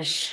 Es